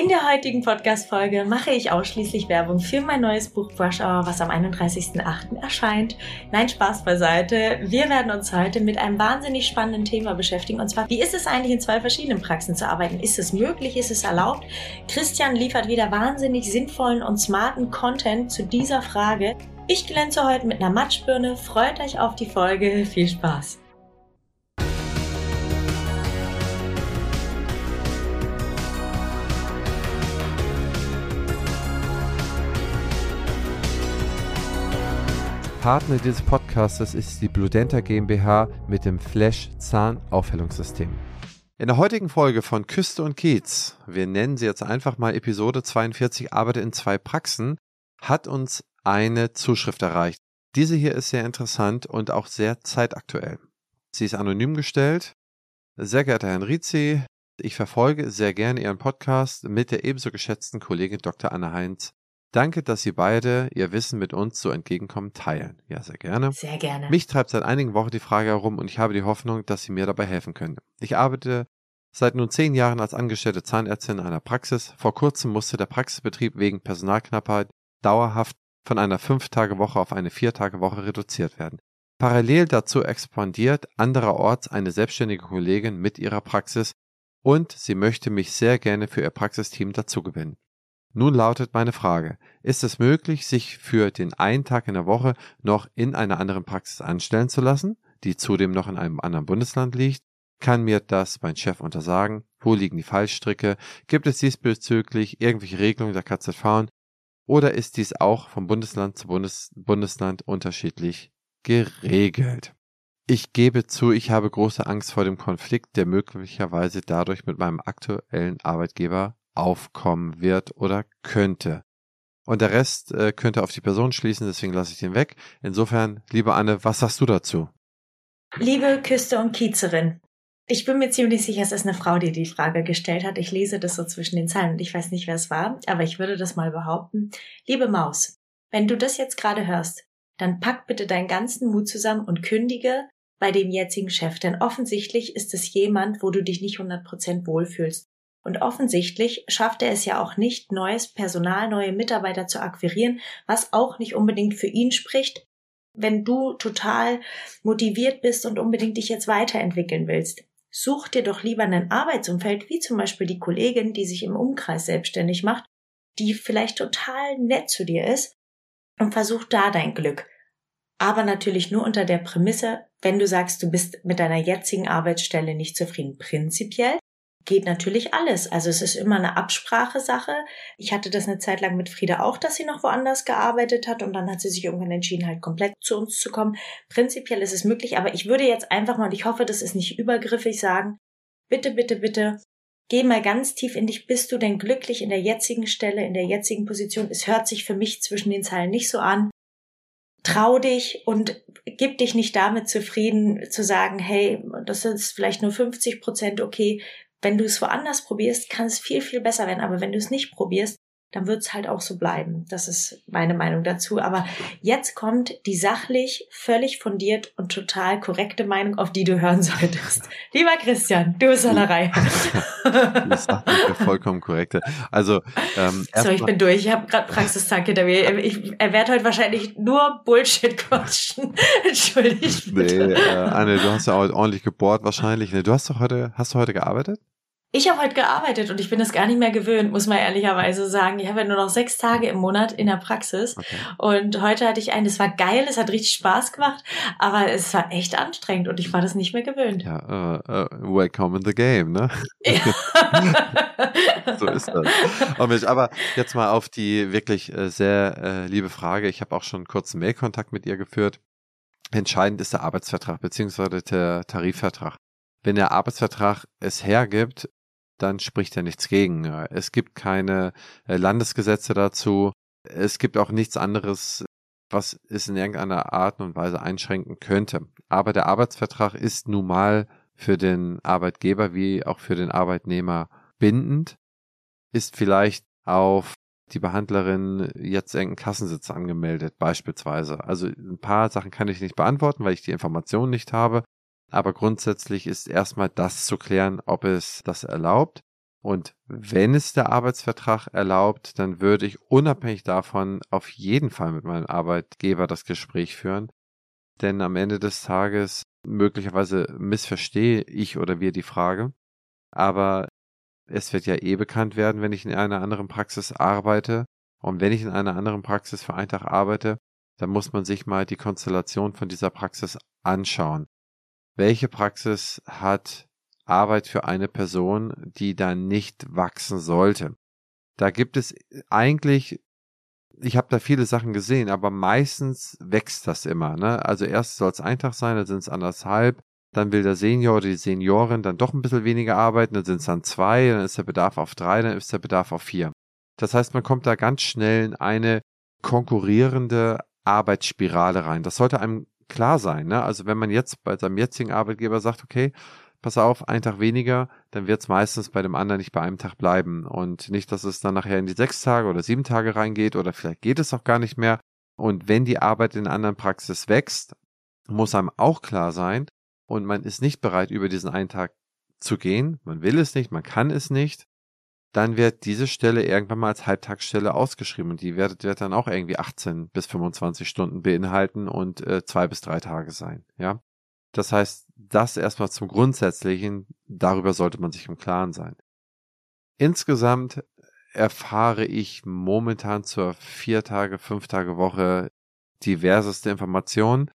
In der heutigen Podcast-Folge mache ich ausschließlich Werbung für mein neues Buch Brush Hour, was am 31.08. erscheint. Nein, Spaß beiseite. Wir werden uns heute mit einem wahnsinnig spannenden Thema beschäftigen. Und zwar, wie ist es eigentlich in zwei verschiedenen Praxen zu arbeiten? Ist es möglich? Ist es erlaubt? Christian liefert wieder wahnsinnig sinnvollen und smarten Content zu dieser Frage. Ich glänze heute mit einer Matschbirne. Freut euch auf die Folge. Viel Spaß! Partner dieses Podcasts ist die Bludenta GmbH mit dem Flash Zahnaufhellungssystem. In der heutigen Folge von Küste und Kiez, wir nennen sie jetzt einfach mal Episode 42, arbeite in zwei Praxen, hat uns eine Zuschrift erreicht. Diese hier ist sehr interessant und auch sehr zeitaktuell. Sie ist anonym gestellt. Sehr geehrter Herr Rizi, ich verfolge sehr gerne Ihren Podcast mit der ebenso geschätzten Kollegin Dr. Anne Heinz. Danke, dass Sie beide Ihr Wissen mit uns so entgegenkommen teilen. Ja, sehr gerne. Sehr gerne. Mich treibt seit einigen Wochen die Frage herum und ich habe die Hoffnung, dass Sie mir dabei helfen können. Ich arbeite seit nun zehn Jahren als angestellte Zahnärztin in einer Praxis. Vor kurzem musste der Praxisbetrieb wegen Personalknappheit dauerhaft von einer Fünf-Tage-Woche auf eine Vier-Tage-Woche reduziert werden. Parallel dazu expandiert andererorts eine selbstständige Kollegin mit ihrer Praxis und sie möchte mich sehr gerne für ihr Praxisteam dazugewinnen. Nun lautet meine Frage, ist es möglich, sich für den einen Tag in der Woche noch in einer anderen Praxis anstellen zu lassen, die zudem noch in einem anderen Bundesland liegt? Kann mir das mein Chef untersagen? Wo liegen die Fallstricke? Gibt es diesbezüglich irgendwelche Regelungen der KZV? Oder ist dies auch vom Bundesland zu Bundes Bundesland unterschiedlich geregelt? Ich gebe zu, ich habe große Angst vor dem Konflikt, der möglicherweise dadurch mit meinem aktuellen Arbeitgeber aufkommen wird oder könnte. Und der Rest äh, könnte auf die Person schließen, deswegen lasse ich den weg. Insofern, liebe Anne, was sagst du dazu? Liebe Küste und Kiezerin, ich bin mir ziemlich sicher, es ist eine Frau, die die Frage gestellt hat. Ich lese das so zwischen den Zeilen und ich weiß nicht, wer es war, aber ich würde das mal behaupten. Liebe Maus, wenn du das jetzt gerade hörst, dann pack bitte deinen ganzen Mut zusammen und kündige bei dem jetzigen Chef, denn offensichtlich ist es jemand, wo du dich nicht 100% wohlfühlst. Und offensichtlich schafft er es ja auch nicht, neues Personal, neue Mitarbeiter zu akquirieren, was auch nicht unbedingt für ihn spricht, wenn du total motiviert bist und unbedingt dich jetzt weiterentwickeln willst. Such dir doch lieber ein Arbeitsumfeld, wie zum Beispiel die Kollegin, die sich im Umkreis selbstständig macht, die vielleicht total nett zu dir ist und versuch da dein Glück. Aber natürlich nur unter der Prämisse, wenn du sagst, du bist mit deiner jetzigen Arbeitsstelle nicht zufrieden. Prinzipiell geht natürlich alles. Also es ist immer eine Absprachesache. Ich hatte das eine Zeit lang mit Frieda auch, dass sie noch woanders gearbeitet hat und dann hat sie sich irgendwann entschieden, halt komplett zu uns zu kommen. Prinzipiell ist es möglich, aber ich würde jetzt einfach mal, und ich hoffe, das ist nicht übergriffig, sagen, bitte, bitte, bitte, geh mal ganz tief in dich. Bist du denn glücklich in der jetzigen Stelle, in der jetzigen Position? Es hört sich für mich zwischen den Zeilen nicht so an. Trau dich und gib dich nicht damit zufrieden zu sagen, hey, das ist vielleicht nur 50 Prozent okay wenn du es woanders probierst, kann es viel, viel besser werden. Aber wenn du es nicht probierst, dann wird es halt auch so bleiben. Das ist meine Meinung dazu. Aber jetzt kommt die sachlich, völlig fundiert und total korrekte Meinung, auf die du hören solltest. Lieber Christian, du bist an der Reihe. das ist vollkommen korrekte. Also, ähm, so, ich bin durch. Ich habe gerade Praxistag hinter mir. Ich, er wird heute wahrscheinlich nur Bullshit quatschen. Entschuldigt bitte. Nee, äh, Anne, du hast ja auch ordentlich gebohrt wahrscheinlich. Du hast doch heute, hast du heute gearbeitet? Ich habe heute gearbeitet und ich bin es gar nicht mehr gewöhnt, muss man ehrlicherweise sagen. Ich habe ja nur noch sechs Tage im Monat in der Praxis okay. und heute hatte ich einen, das war geil, es hat richtig Spaß gemacht, aber es war echt anstrengend und ich war das nicht mehr gewöhnt. Ja, uh, uh, welcome in the game, ne? Ja. so ist das. Oh aber jetzt mal auf die wirklich äh, sehr liebe Frage. Ich habe auch schon kurzen Mailkontakt mit ihr geführt. Entscheidend ist der Arbeitsvertrag beziehungsweise der Tarifvertrag wenn der Arbeitsvertrag es hergibt, dann spricht ja nichts gegen. Es gibt keine äh, Landesgesetze dazu. Es gibt auch nichts anderes, was es in irgendeiner Art und Weise einschränken könnte. Aber der Arbeitsvertrag ist nun mal für den Arbeitgeber wie auch für den Arbeitnehmer bindend, ist vielleicht auf die Behandlerin jetzt irgendeinen Kassensitz angemeldet, beispielsweise. Also ein paar Sachen kann ich nicht beantworten, weil ich die Informationen nicht habe. Aber grundsätzlich ist erstmal das zu klären, ob es das erlaubt. Und wenn es der Arbeitsvertrag erlaubt, dann würde ich unabhängig davon auf jeden Fall mit meinem Arbeitgeber das Gespräch führen. Denn am Ende des Tages möglicherweise missverstehe ich oder wir die Frage. Aber es wird ja eh bekannt werden, wenn ich in einer anderen Praxis arbeite. Und wenn ich in einer anderen Praxis für einen Tag arbeite, dann muss man sich mal die Konstellation von dieser Praxis anschauen. Welche Praxis hat Arbeit für eine Person, die da nicht wachsen sollte? Da gibt es eigentlich, ich habe da viele Sachen gesehen, aber meistens wächst das immer. Ne? Also erst soll es ein Tag sein, dann sind es anderthalb, dann will der Senior oder die Seniorin dann doch ein bisschen weniger arbeiten, dann sind es dann zwei, dann ist der Bedarf auf drei, dann ist der Bedarf auf vier. Das heißt, man kommt da ganz schnell in eine konkurrierende Arbeitsspirale rein. Das sollte einem klar sein. Ne? Also wenn man jetzt bei seinem jetzigen Arbeitgeber sagt, okay, pass auf, ein Tag weniger, dann wird es meistens bei dem anderen nicht bei einem Tag bleiben. Und nicht, dass es dann nachher in die sechs Tage oder sieben Tage reingeht oder vielleicht geht es auch gar nicht mehr. Und wenn die Arbeit in anderen Praxis wächst, muss einem auch klar sein, und man ist nicht bereit, über diesen einen Tag zu gehen, man will es nicht, man kann es nicht, dann wird diese Stelle irgendwann mal als Halbtagsstelle ausgeschrieben und die wird, wird dann auch irgendwie 18 bis 25 Stunden beinhalten und äh, zwei bis drei Tage sein, ja. Das heißt, das erstmal zum Grundsätzlichen, darüber sollte man sich im Klaren sein. Insgesamt erfahre ich momentan zur vier Tage, fünf Tage Woche diverseste Informationen.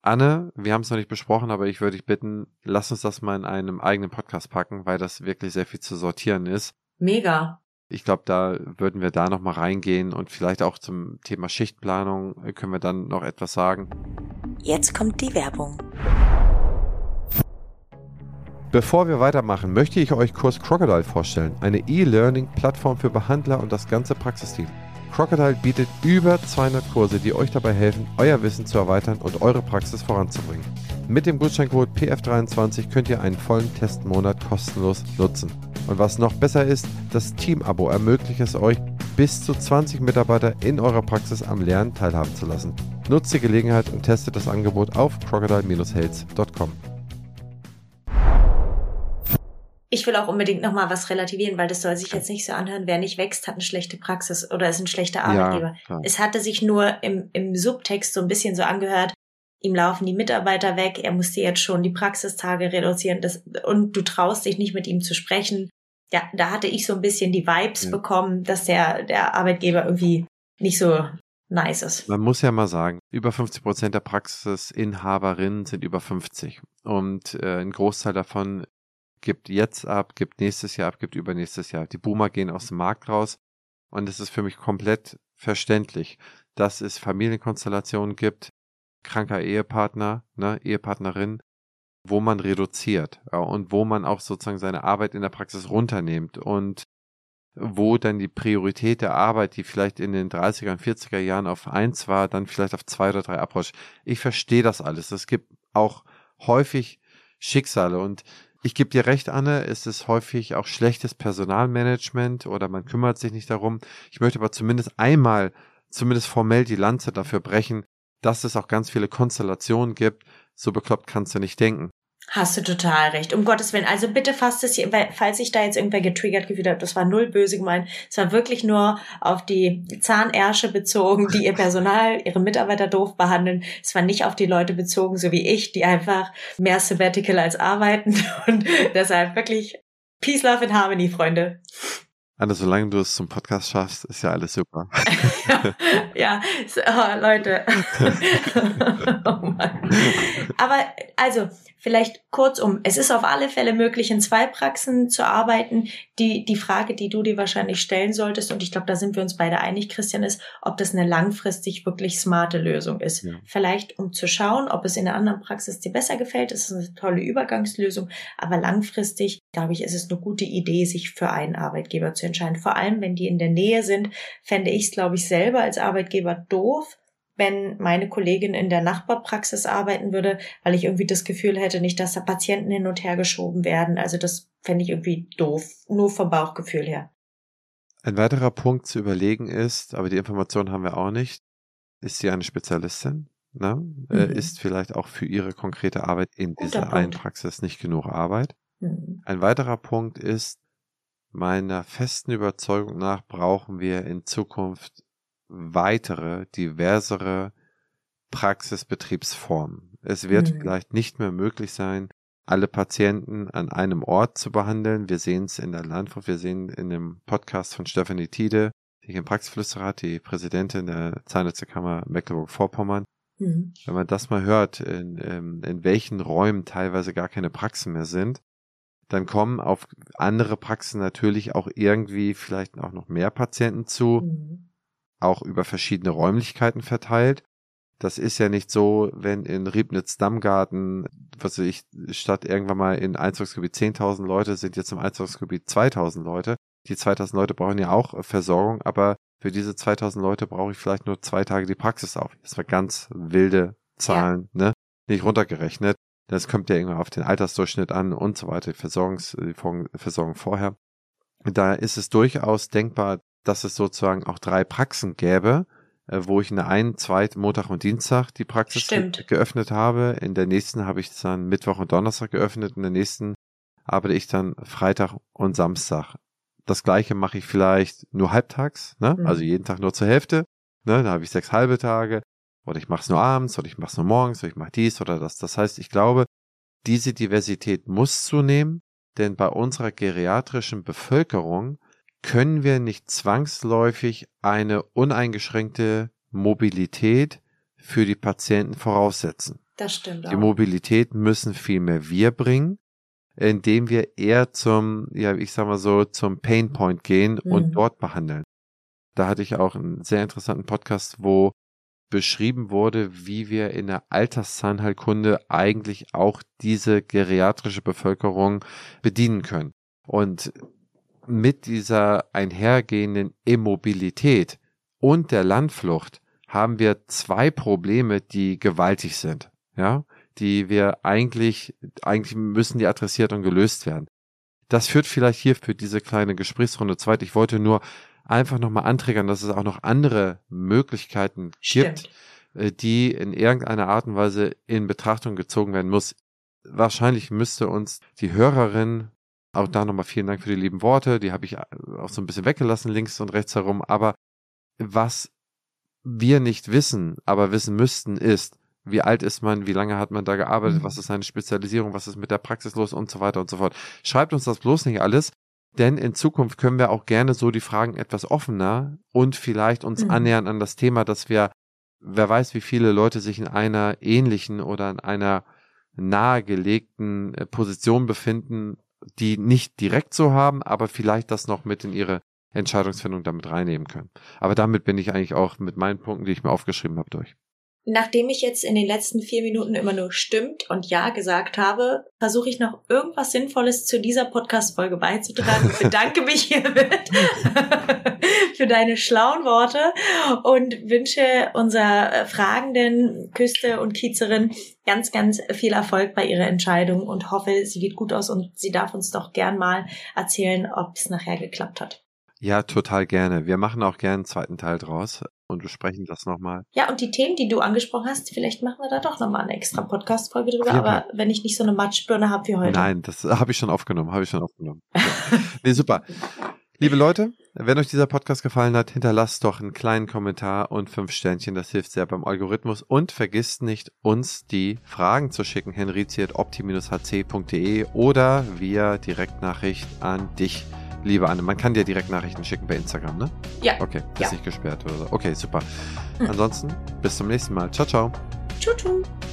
Anne, wir haben es noch nicht besprochen, aber ich würde dich bitten, lass uns das mal in einem eigenen Podcast packen, weil das wirklich sehr viel zu sortieren ist. Mega. Ich glaube, da würden wir da noch mal reingehen und vielleicht auch zum Thema Schichtplanung können wir dann noch etwas sagen. Jetzt kommt die Werbung. Bevor wir weitermachen, möchte ich euch Kurs Crocodile vorstellen, eine E-Learning-Plattform für Behandler und das ganze Praxisteam. Crocodile bietet über 200 Kurse, die euch dabei helfen, euer Wissen zu erweitern und eure Praxis voranzubringen. Mit dem Gutscheincode PF23 könnt ihr einen vollen Testmonat kostenlos nutzen. Und was noch besser ist, das Team-Abo ermöglicht es euch, bis zu 20 Mitarbeiter in eurer Praxis am Lernen teilhaben zu lassen. Nutzt die Gelegenheit und testet das Angebot auf crocodile-health.com. Ich will auch unbedingt nochmal was relativieren, weil das soll sich jetzt nicht so anhören, wer nicht wächst, hat eine schlechte Praxis oder ist ein schlechter Arbeitgeber. Ja, es hatte sich nur im, im Subtext so ein bisschen so angehört, ihm laufen die Mitarbeiter weg, er musste jetzt schon die Praxistage reduzieren das, und du traust dich nicht mit ihm zu sprechen. Ja, da hatte ich so ein bisschen die Vibes ja. bekommen, dass der, der Arbeitgeber irgendwie nicht so nice ist. Man muss ja mal sagen, über 50 Prozent der Praxisinhaberinnen sind über 50 und äh, ein Großteil davon gibt jetzt ab, gibt nächstes Jahr ab, gibt übernächstes Jahr. Die Boomer gehen aus dem Markt raus und es ist für mich komplett verständlich, dass es Familienkonstellationen gibt, kranker Ehepartner, ne, Ehepartnerin, wo man reduziert ja, und wo man auch sozusagen seine Arbeit in der Praxis runternimmt und wo dann die Priorität der Arbeit, die vielleicht in den 30er und 40er Jahren auf eins war, dann vielleicht auf zwei oder drei abrutscht. Ich verstehe das alles. Es gibt auch häufig Schicksale und ich gebe dir recht, Anne, es ist häufig auch schlechtes Personalmanagement oder man kümmert sich nicht darum. Ich möchte aber zumindest einmal, zumindest formell die Lanze dafür brechen, dass es auch ganz viele Konstellationen gibt. So bekloppt kannst du nicht denken. Hast du total recht. Um Gottes Willen. Also bitte fasst es falls sich da jetzt irgendwer getriggert gefühlt hat, das war null böse gemeint. Es war wirklich nur auf die Zahnärsche bezogen, die ihr Personal, ihre Mitarbeiter doof behandeln. Es war nicht auf die Leute bezogen, so wie ich, die einfach mehr Sabbatical als arbeiten. Und deshalb wirklich Peace, Love and Harmony, Freunde. Anna, solange du es zum Podcast schaffst, ist ja alles super. ja, oh, Leute. oh Mann. Aber also, Vielleicht kurzum, es ist auf alle Fälle möglich, in zwei Praxen zu arbeiten. Die, die Frage, die du dir wahrscheinlich stellen solltest, und ich glaube, da sind wir uns beide einig, Christian, ist, ob das eine langfristig wirklich smarte Lösung ist. Ja. Vielleicht um zu schauen, ob es in einer anderen Praxis dir besser gefällt, das ist eine tolle Übergangslösung. Aber langfristig, glaube ich, ist es eine gute Idee, sich für einen Arbeitgeber zu entscheiden. Vor allem, wenn die in der Nähe sind, fände ich es, glaube ich, selber als Arbeitgeber doof, wenn meine Kollegin in der Nachbarpraxis arbeiten würde, weil ich irgendwie das Gefühl hätte, nicht, dass da Patienten hin und her geschoben werden. Also das fände ich irgendwie doof, nur vom Bauchgefühl her. Ein weiterer Punkt zu überlegen ist, aber die Information haben wir auch nicht, ist sie eine Spezialistin? Ne? Äh, mhm. Ist vielleicht auch für ihre konkrete Arbeit in Guter dieser Punkt. einen Praxis nicht genug Arbeit? Mhm. Ein weiterer Punkt ist, Meiner festen Überzeugung nach brauchen wir in Zukunft weitere, diversere Praxisbetriebsformen. Es wird mhm. vielleicht nicht mehr möglich sein, alle Patienten an einem Ort zu behandeln. Wir sehen es in der Landwirtschaft, wir sehen in dem Podcast von Stephanie Tiede, die im Praxisflüsterer hat, die Präsidentin der Zahnärztekammer Mecklenburg-Vorpommern. Mhm. Wenn man das mal hört, in, ähm, in welchen Räumen teilweise gar keine Praxen mehr sind, dann kommen auf andere Praxen natürlich auch irgendwie vielleicht auch noch mehr Patienten zu, mhm. auch über verschiedene Räumlichkeiten verteilt. Das ist ja nicht so, wenn in Riebnitz-Dammgarten, was weiß ich, statt irgendwann mal in Einzugsgebiet 10.000 Leute sind jetzt im Einzugsgebiet 2.000 Leute. Die 2.000 Leute brauchen ja auch Versorgung, aber für diese 2.000 Leute brauche ich vielleicht nur zwei Tage die Praxis auf. Das war ganz wilde Zahlen, ja. ne? Nicht runtergerechnet. Das kommt ja irgendwann auf den Altersdurchschnitt an und so weiter, die, Versorgungs, die Versorgung vorher. Da ist es durchaus denkbar, dass es sozusagen auch drei Praxen gäbe, äh, wo ich in der einen, zweiten, Montag und Dienstag die Praxis Stimmt. geöffnet habe. In der nächsten habe ich es dann Mittwoch und Donnerstag geöffnet. In der nächsten arbeite ich dann Freitag und Samstag. Das gleiche mache ich vielleicht nur halbtags, ne? Mhm. also jeden Tag nur zur Hälfte. Ne? Da habe ich sechs halbe Tage. Oder ich mache es nur abends, oder ich mache es nur morgens, oder ich mache dies oder das. Das heißt, ich glaube, diese Diversität muss zunehmen, denn bei unserer geriatrischen Bevölkerung können wir nicht zwangsläufig eine uneingeschränkte Mobilität für die Patienten voraussetzen. Das stimmt. Auch. Die Mobilität müssen vielmehr wir bringen, indem wir eher zum, ja, ich sag mal so, zum Painpoint gehen mhm. und dort behandeln. Da hatte ich auch einen sehr interessanten Podcast, wo beschrieben wurde, wie wir in der Alterszahnheilkunde eigentlich auch diese geriatrische Bevölkerung bedienen können. Und mit dieser einhergehenden Immobilität und der Landflucht haben wir zwei Probleme, die gewaltig sind, ja, die wir eigentlich, eigentlich müssen die adressiert und gelöst werden. Das führt vielleicht hier für diese kleine Gesprächsrunde zweit. Ich wollte nur einfach nochmal anträgern, dass es auch noch andere Möglichkeiten Stimmt. gibt, äh, die in irgendeiner Art und Weise in Betrachtung gezogen werden muss. Wahrscheinlich müsste uns die Hörerin auch da nochmal vielen Dank für die lieben Worte. Die habe ich äh, auch so ein bisschen weggelassen, links und rechts herum. Aber was wir nicht wissen, aber wissen müssten, ist, wie alt ist man, wie lange hat man da gearbeitet, mhm. was ist seine Spezialisierung, was ist mit der Praxis los und so weiter und so fort. Schreibt uns das bloß nicht alles, denn in Zukunft können wir auch gerne so die Fragen etwas offener und vielleicht uns mhm. annähern an das Thema, dass wir, wer weiß, wie viele Leute sich in einer ähnlichen oder in einer nahegelegten äh, Position befinden, die nicht direkt so haben, aber vielleicht das noch mit in ihre Entscheidungsfindung damit reinnehmen können. Aber damit bin ich eigentlich auch mit meinen Punkten, die ich mir aufgeschrieben habe, durch. Nachdem ich jetzt in den letzten vier Minuten immer nur stimmt und ja gesagt habe, versuche ich noch irgendwas Sinnvolles zu dieser Podcast-Folge beizutragen. Ich bedanke mich hiermit für deine schlauen Worte und wünsche unserer fragenden Küste und Kiezerin ganz, ganz viel Erfolg bei ihrer Entscheidung und hoffe, sie geht gut aus und sie darf uns doch gern mal erzählen, ob es nachher geklappt hat. Ja, total gerne. Wir machen auch gerne einen zweiten Teil draus und besprechen das nochmal. Ja, und die Themen, die du angesprochen hast, vielleicht machen wir da doch nochmal eine extra Podcast-Folge drüber, aber wenn ich nicht so eine Matschbirne habe wie heute. Nein, das habe ich schon aufgenommen, habe ich schon aufgenommen. Ja. nee, super. Liebe Leute, wenn euch dieser Podcast gefallen hat, hinterlasst doch einen kleinen Kommentar und fünf Sternchen. Das hilft sehr beim Algorithmus. Und vergisst nicht, uns die Fragen zu schicken. henrizi.opti-hc.de oder via Direktnachricht an dich liebe Anne. Man kann dir direkt Nachrichten schicken bei Instagram, ne? Ja. Okay, ist ja. nicht gesperrt oder so. Okay, super. Ansonsten, bis zum nächsten Mal. Ciao, ciao. Tschüss.